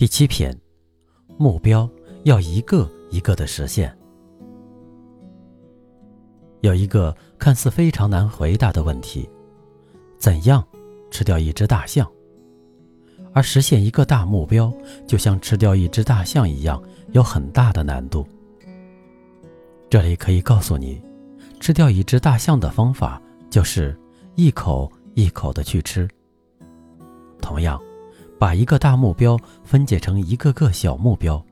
第七篇，目标要一个一个的实现。有一个看似非常难回答的问题：怎样吃掉一只大象？而实现一个大目标，就像吃掉一只大象一样，有很大的难度。这里可以告诉你，吃掉一只大象的方法就是一口一口的去吃。同样。把一个大目标分解成一个个小目标，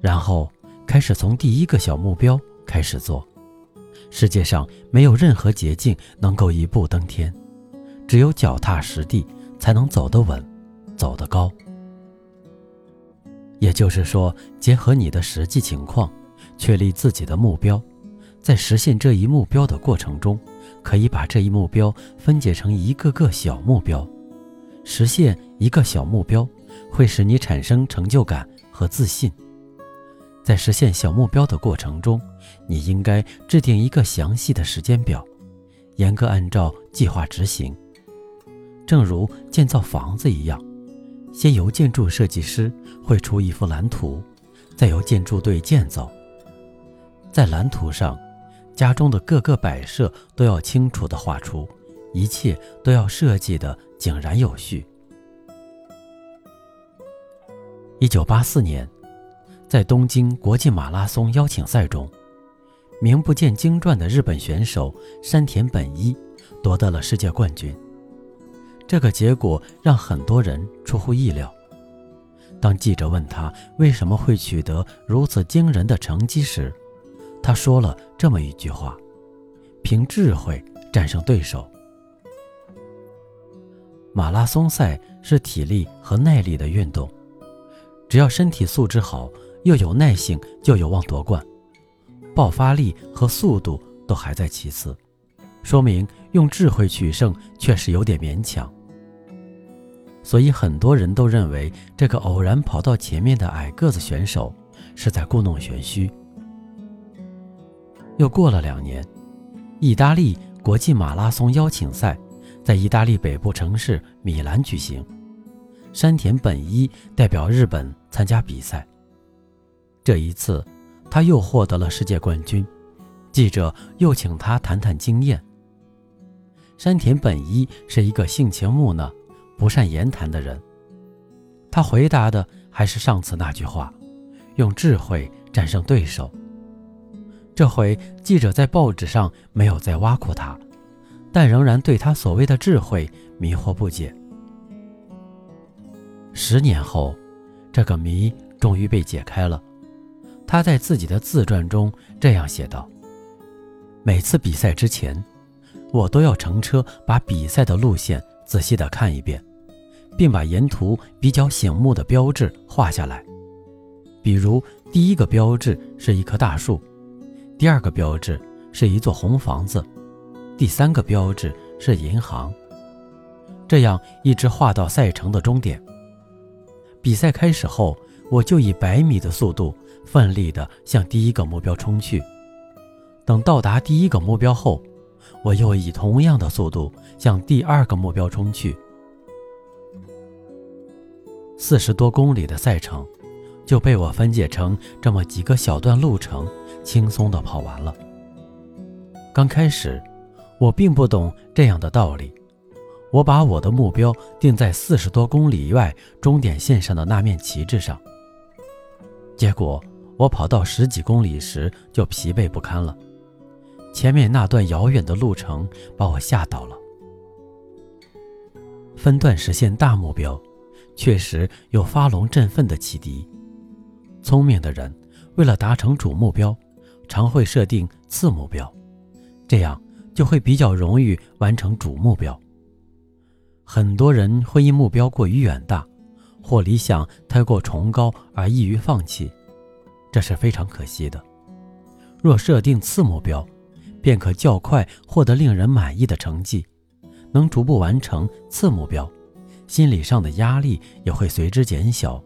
然后开始从第一个小目标开始做。世界上没有任何捷径能够一步登天，只有脚踏实地才能走得稳，走得高。也就是说，结合你的实际情况，确立自己的目标，在实现这一目标的过程中，可以把这一目标分解成一个个小目标。实现一个小目标，会使你产生成就感和自信。在实现小目标的过程中，你应该制定一个详细的时间表，严格按照计划执行。正如建造房子一样，先由建筑设计师绘出一幅蓝图，再由建筑队建造。在蓝图上，家中的各个摆设都要清楚地画出，一切都要设计的。井然有序。一九八四年，在东京国际马拉松邀请赛中，名不见经传的日本选手山田本一夺得了世界冠军。这个结果让很多人出乎意料。当记者问他为什么会取得如此惊人的成绩时，他说了这么一句话：“凭智慧战胜对手。”马拉松赛是体力和耐力的运动，只要身体素质好，又有耐性，就有望夺冠。爆发力和速度都还在其次，说明用智慧取胜确实有点勉强。所以很多人都认为这个偶然跑到前面的矮个子选手是在故弄玄虚。又过了两年，意大利国际马拉松邀请赛。在意大利北部城市米兰举行，山田本一代表日本参加比赛。这一次，他又获得了世界冠军。记者又请他谈谈经验。山田本一是一个性情木讷、不善言谈的人，他回答的还是上次那句话：用智慧战胜对手。这回记者在报纸上没有再挖苦他。但仍然对他所谓的智慧迷惑不解。十年后，这个谜终于被解开了。他在自己的自传中这样写道：“每次比赛之前，我都要乘车把比赛的路线仔细地看一遍，并把沿途比较醒目的标志画下来。比如，第一个标志是一棵大树，第二个标志是一座红房子。”第三个标志是银行，这样一直画到赛程的终点。比赛开始后，我就以百米的速度奋力地向第一个目标冲去。等到达第一个目标后，我又以同样的速度向第二个目标冲去。四十多公里的赛程就被我分解成这么几个小段路程，轻松地跑完了。刚开始。我并不懂这样的道理，我把我的目标定在四十多公里外终点线上的那面旗帜上。结果我跑到十几公里时就疲惫不堪了，前面那段遥远的路程把我吓倒了。分段实现大目标，确实有发聋振奋的启迪。聪明的人为了达成主目标，常会设定次目标，这样。就会比较容易完成主目标。很多人会因目标过于远大，或理想太过崇高而易于放弃，这是非常可惜的。若设定次目标，便可较快获得令人满意的成绩，能逐步完成次目标，心理上的压力也会随之减小。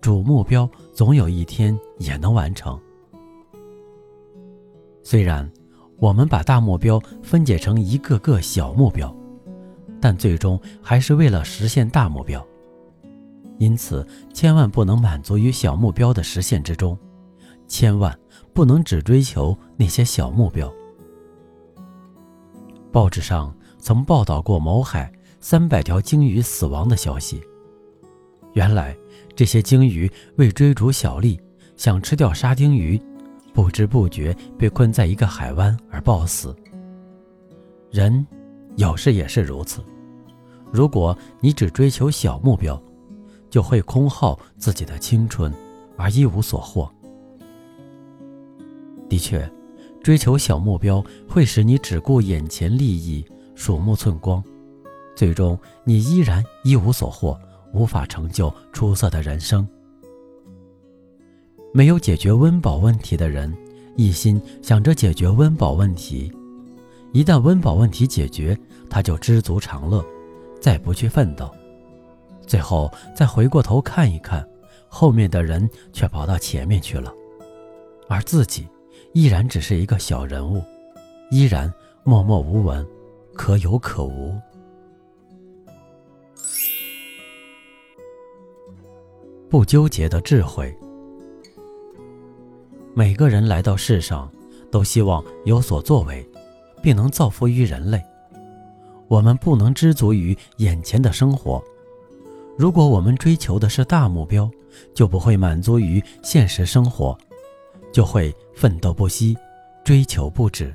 主目标总有一天也能完成。虽然我们把大目标分解成一个个小目标，但最终还是为了实现大目标。因此，千万不能满足于小目标的实现之中，千万不能只追求那些小目标。报纸上曾报道过某海三百条鲸鱼死亡的消息。原来。这些鲸鱼为追逐小利，想吃掉沙丁鱼，不知不觉被困在一个海湾而暴死。人有时也是如此，如果你只追求小目标，就会空耗自己的青春，而一无所获。的确，追求小目标会使你只顾眼前利益，鼠目寸光，最终你依然一无所获。无法成就出色的人生。没有解决温饱问题的人，一心想着解决温饱问题，一旦温饱问题解决，他就知足常乐，再不去奋斗。最后再回过头看一看，后面的人却跑到前面去了，而自己依然只是一个小人物，依然默默无闻，可有可无。不纠结的智慧。每个人来到世上，都希望有所作为，并能造福于人类。我们不能知足于眼前的生活。如果我们追求的是大目标，就不会满足于现实生活，就会奋斗不息，追求不止。